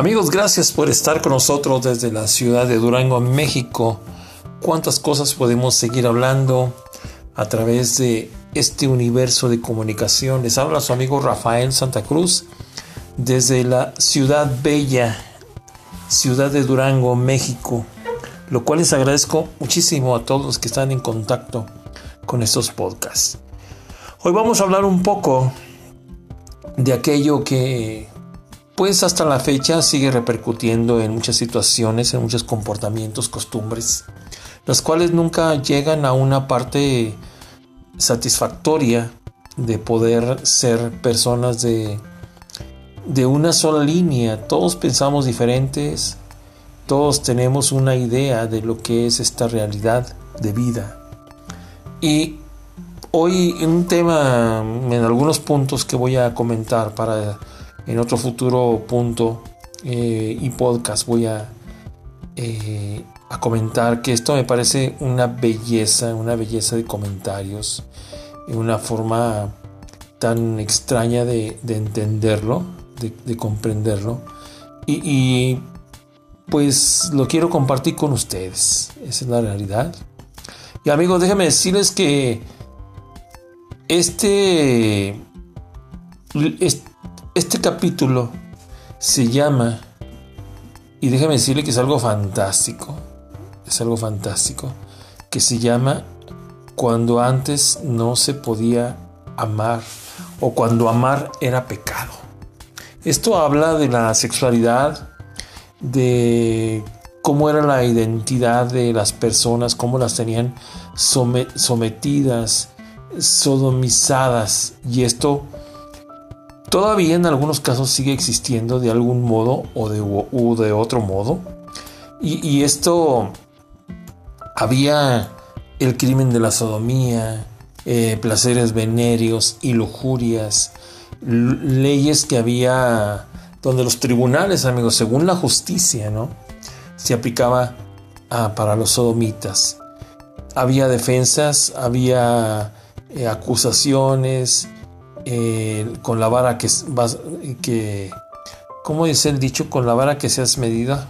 Amigos, gracias por estar con nosotros desde la ciudad de Durango, México. Cuántas cosas podemos seguir hablando a través de este universo de comunicación. Les habla su amigo Rafael Santa Cruz desde la ciudad bella, ciudad de Durango, México, lo cual les agradezco muchísimo a todos los que están en contacto con estos podcasts. Hoy vamos a hablar un poco de aquello que pues hasta la fecha sigue repercutiendo en muchas situaciones, en muchos comportamientos, costumbres, las cuales nunca llegan a una parte satisfactoria de poder ser personas de, de una sola línea. Todos pensamos diferentes, todos tenemos una idea de lo que es esta realidad de vida. Y hoy un tema, en algunos puntos que voy a comentar para en otro futuro punto eh, y podcast voy a, eh, a comentar que esto me parece una belleza, una belleza de comentarios, una forma tan extraña de, entenderlo, de, comprenderlo. Y, pues lo quiero compartir con ustedes. Esa es la realidad. Y amigos, déjenme decirles que este, este este capítulo se llama, y déjame decirle que es algo fantástico, es algo fantástico, que se llama Cuando antes no se podía amar o cuando amar era pecado. Esto habla de la sexualidad, de cómo era la identidad de las personas, cómo las tenían sometidas, sodomizadas, y esto todavía en algunos casos sigue existiendo de algún modo o de, de otro modo. Y, esto había el crimen de la sodomía, eh, placeres venéreos y lujurias, leyes que había donde los tribunales, amigos, según la justicia, ¿no? Se aplicaba para los sodomitas. Había defensas, había eh, acusaciones, eh, con la vara que, vas, que, ¿cómo dice el dicho? Con la vara que seas medida.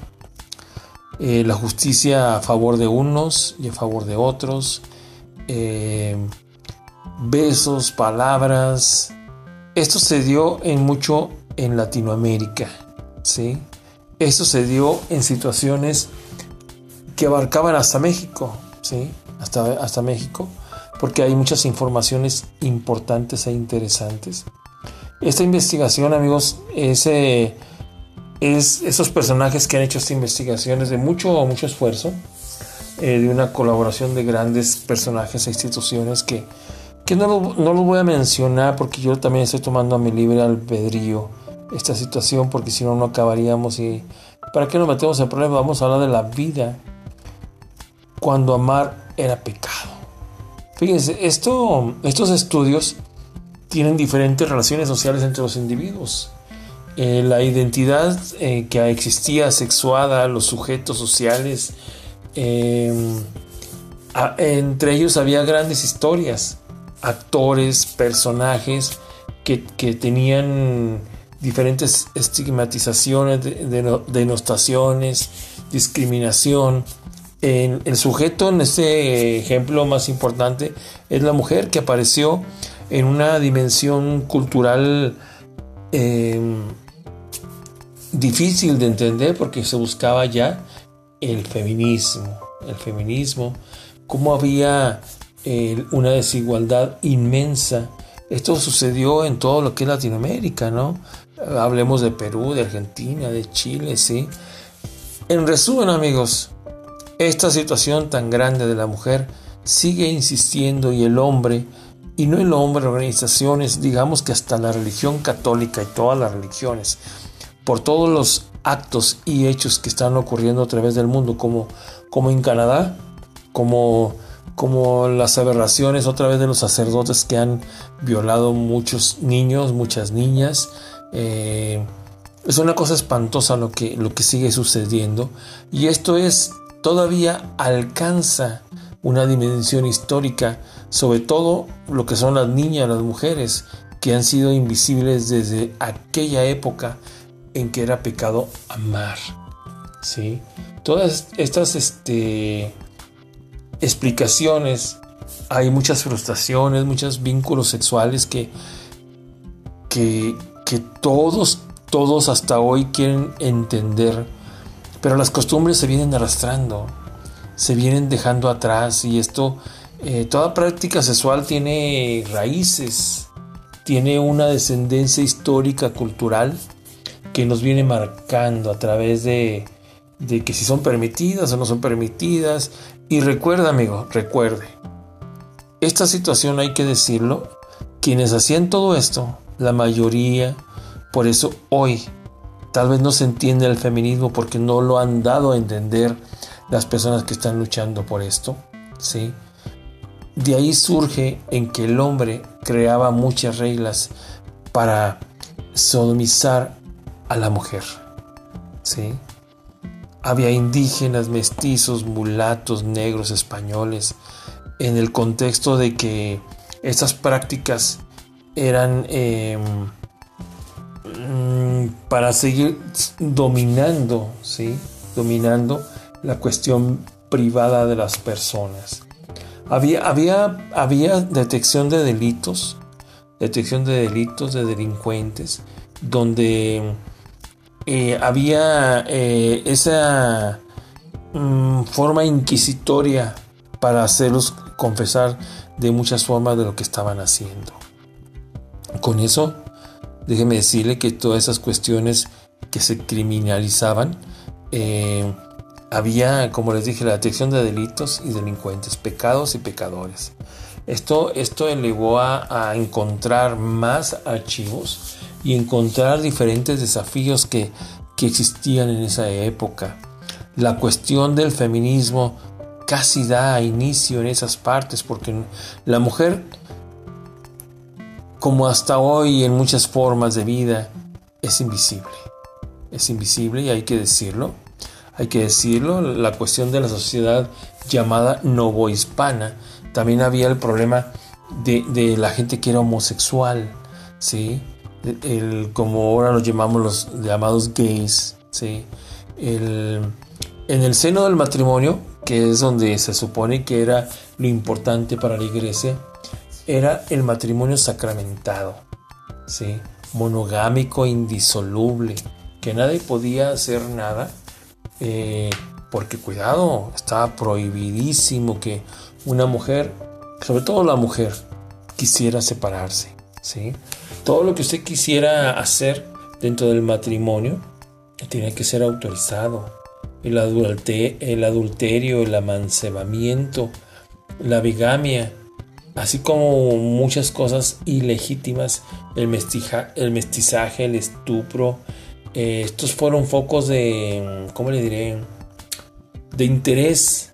Eh, la justicia a favor de unos y a favor de otros. Eh, besos, palabras. Esto se dio en mucho en Latinoamérica. ¿sí? Esto se dio en situaciones que abarcaban hasta México. ¿sí? Hasta, hasta México porque hay muchas informaciones importantes e interesantes. Esta investigación, amigos, es, es esos personajes que han hecho esta investigación es de mucho, mucho esfuerzo, eh, de una colaboración de grandes personajes e instituciones que, que no, lo, no los voy a mencionar porque yo también estoy tomando a mi libre albedrío esta situación porque si no no acabaríamos y ¿para qué nos metemos en problemas? Vamos a hablar de la vida cuando amar era pecado. Fíjense, esto, estos estudios tienen diferentes relaciones sociales entre los individuos. Eh, la identidad eh, que existía sexuada, los sujetos sociales, em, entre ellos había grandes historias, actores, personajes que, tenían diferentes estigmatizaciones, denostaciones, discriminación, el sujeto en este ejemplo más importante es la mujer que apareció en una dimensión cultural em, difícil de entender porque se buscaba ya el feminismo, el feminismo, cómo había eh, una desigualdad inmensa. Esto sucedió en todo lo que es Latinoamérica, ¿no? Hablemos de Perú, de Argentina, de Chile, ¿sí? En resumen, amigos, esta situación tan grande de la mujer sigue insistiendo y el hombre, y no el hombre, organizaciones, digamos que hasta la religión católica y todas las religiones, por todos los actos y hechos que están ocurriendo a través del mundo, como, como en Canadá, como, como las aberraciones otra vez de los sacerdotes que han violado muchos niños, muchas niñas. Eh, es una cosa espantosa lo que, lo que sigue sucediendo. Y esto es todavía alcanza una dimensión histórica, sobre todo lo que son las niñas, las mujeres, que han sido invisibles desde aquella época en que era pecado amar. ¿sí? Todas estas este, explicaciones, hay muchas frustraciones, muchos vínculos sexuales que, que, que todos, todos hasta hoy quieren entender, pero las costumbres se vienen arrastrando, se vienen dejando atrás y esto, eh, toda práctica sexual tiene raíces, tiene una descendencia histórica, cultural, que nos viene marcando a través de, de que si son permitidas o no son permitidas. Y recuerda, amigo, recuerde, esta situación hay que decirlo, quienes hacían todo esto, la mayoría, por eso hoy tal vez no se entiende el feminismo porque no lo han dado a entender las personas que están luchando por esto, ¿sí? De ahí surge en que el hombre creaba muchas reglas para sodomizar a la mujer, ¿sí? Había indígenas, mestizos, mulatos, negros, españoles, en el contexto de que estas prácticas eran em, para seguir dominando, ¿sí? Dominando la cuestión privada de las personas. Había, había, había detección de delitos, detección de delitos, de delincuentes, donde eh, había eh, esa mm, forma inquisitoria para hacerlos confesar de muchas formas de lo que estaban haciendo. Con eso, déjeme decirle que todas esas cuestiones que se criminalizaban, eh, había, como les dije, la detección de delitos y delincuentes, pecados y pecadores. Esto, esto elevó a encontrar más archivos y encontrar diferentes desafíos que, existían en esa época. La cuestión del feminismo casi da inicio en esas partes porque la mujer, como hasta hoy en muchas formas de vida, es invisible. Es invisible y hay que decirlo. Hay que decirlo, la cuestión de la sociedad llamada novohispana, también había el problema de, de la gente que era homosexual, ¿sí? el, como ahora los llamamos los llamados gays, ¿sí? en el seno del matrimonio, que es donde se supone que era lo importante para la iglesia, era el matrimonio sacramentado, ¿sí? monogámico, indisoluble, que nadie podía hacer nada, eh, porque cuidado, estaba prohibidísimo que una mujer, sobre todo la mujer, quisiera separarse. ¿sí? Todo lo que usted quisiera hacer dentro del matrimonio tiene que ser autorizado. El, el adulterio, el amancebamiento, la bigamia, así como muchas cosas ilegítimas, el, el mestizaje, el estupro, eh, estos fueron focos de, ¿cómo le diré? De interés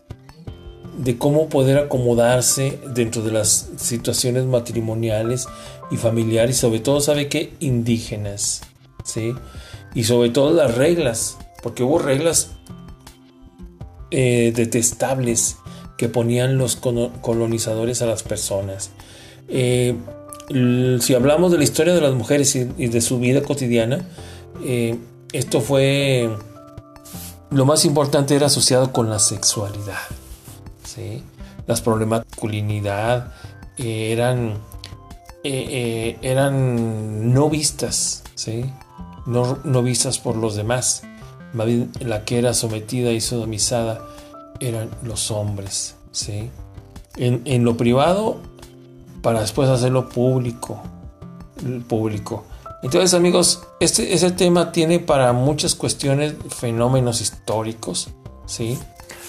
de cómo poder acomodarse dentro de las situaciones matrimoniales y familiares, sobre todo, ¿sabe qué? Indígenas, ¿sí? Y sobre todo las reglas, porque hubo reglas eh, detestables que ponían los colonizadores a las personas. Eh, si hablamos de la historia de las mujeres y, de su vida cotidiana, eh, esto fue lo más importante era asociado con la sexualidad. ¿sí? Las problemas masculinidad eran eh, eh, eran no vistas, ¿sí? no, no, vistas por los demás. la que era sometida y sodomizada eran los hombres. ¿sí? En, lo privado para después hacerlo público. público. Entonces amigos, este, tema tiene para muchas cuestiones fenómenos históricos. ¿sí?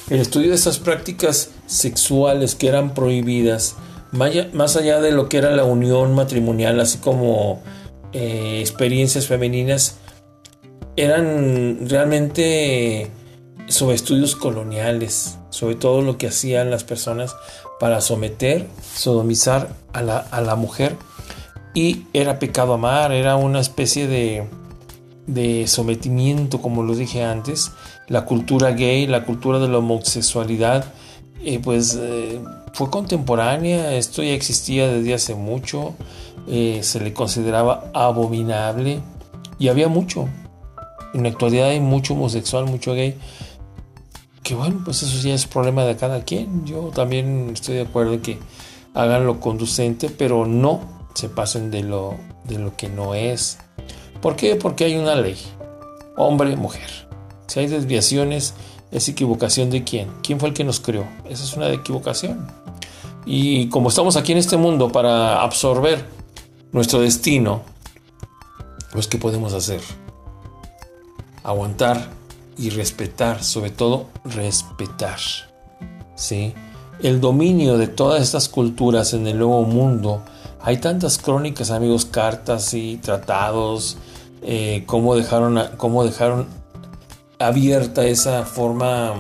El estudio de esas prácticas sexuales que eran prohibidas más allá de lo que era la unión matrimonial, así como eh, experiencias femeninas, eran realmente sobre estudios coloniales, sobre todo lo que hacían las personas para someter, sodomizar a la, a la mujer. Y era pecado amar, era una especie de, de sometimiento, como lo dije antes. La cultura gay, la cultura de la homosexualidad, eh, pues eh, fue contemporánea, esto ya existía desde hace mucho, eh, se le consideraba abominable. Y había mucho, en la actualidad hay mucho homosexual, mucho gay, que bueno, pues eso ya es problema de cada quien. Yo también estoy de acuerdo en que hagan lo conducente, pero no se pasen de lo, de lo que no es. ¿Por qué? Porque hay una ley, hombre, mujer. Si hay desviaciones, es equivocación de quién. ¿Quién fue el que nos creó? Esa es una equivocación. Y como estamos aquí en este mundo para absorber nuestro destino, pues ¿qué podemos hacer? Aguantar y respetar, sobre todo respetar. ¿Sí? El dominio de todas estas culturas en el nuevo mundo. Hay tantas crónicas, amigos, cartas y tratados, eh, cómo, dejaron, cómo dejaron abierta esa forma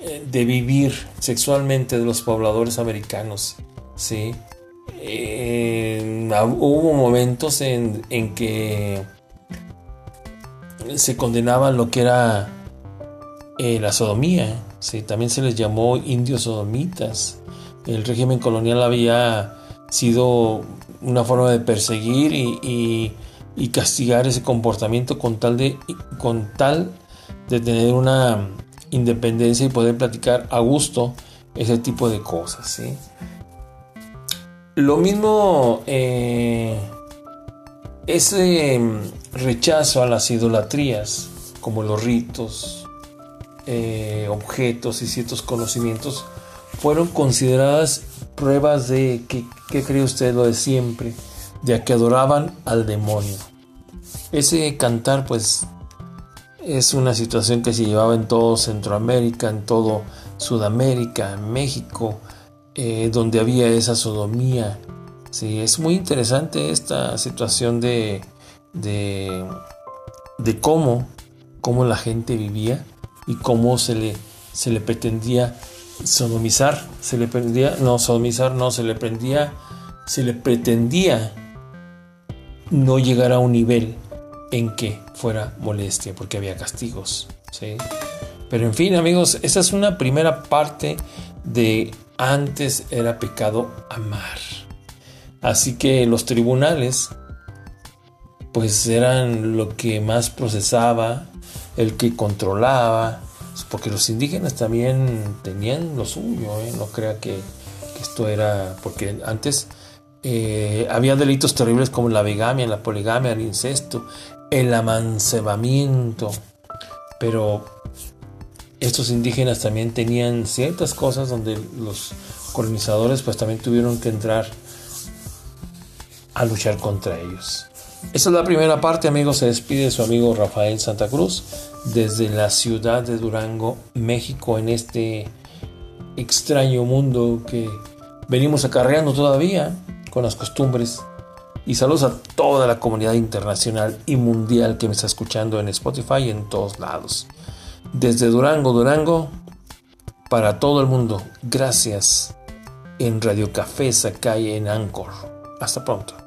eh, de vivir sexualmente de los pobladores americanos. ¿sí? hubo momentos en, que se condenaba lo que era eh, la sodomía. ¿sí? También se les llamó indios sodomitas. El régimen colonial había sido una forma de perseguir y, castigar ese comportamiento con tal de, con tal de tener una independencia y poder platicar a gusto ese tipo de cosas. ¿sí? Lo mismo, eh, ese rechazo a las idolatrías, como los ritos, eh, objetos y ciertos conocimientos, fueron consideradas pruebas de que, ¿qué cree usted lo de siempre? De que adoraban al demonio. Ese cantar, pues, es una situación que se llevaba en todo Centroamérica, en todo Sudamérica, en México, eh, donde había esa sodomía. Sí, es muy interesante esta situación de, de, cómo, cómo la gente vivía y cómo se le, se le pretendía sodomizar, se le pretendía, no, sodomizar, no, se le pretendía, se le pretendía no llegar a un nivel en que fuera molestia, porque había castigos. ¿sí? Pero en fin, amigos, esa es una primera parte de antes era pecado amar. Así que los tribunales, pues eran lo que más procesaba, el que controlaba, porque los indígenas también tenían lo suyo, ¿eh? no crea que, esto era, porque antes eh, había delitos terribles como la bigamia, la poligamia, el incesto, el amancebamiento. Pero estos indígenas también tenían ciertas cosas donde los colonizadores pues también tuvieron que entrar a luchar contra ellos. Esa es la primera parte, amigos. Se despide su amigo Rafael Santa Cruz desde la ciudad de Durango, México, en este extraño mundo que venimos acarreando todavía con las costumbres y saludos a toda la comunidad internacional y mundial que me está escuchando en Spotify y en todos lados. Desde Durango, Durango, para todo el mundo, gracias en Radio Café Sakai en Anchor. Hasta pronto.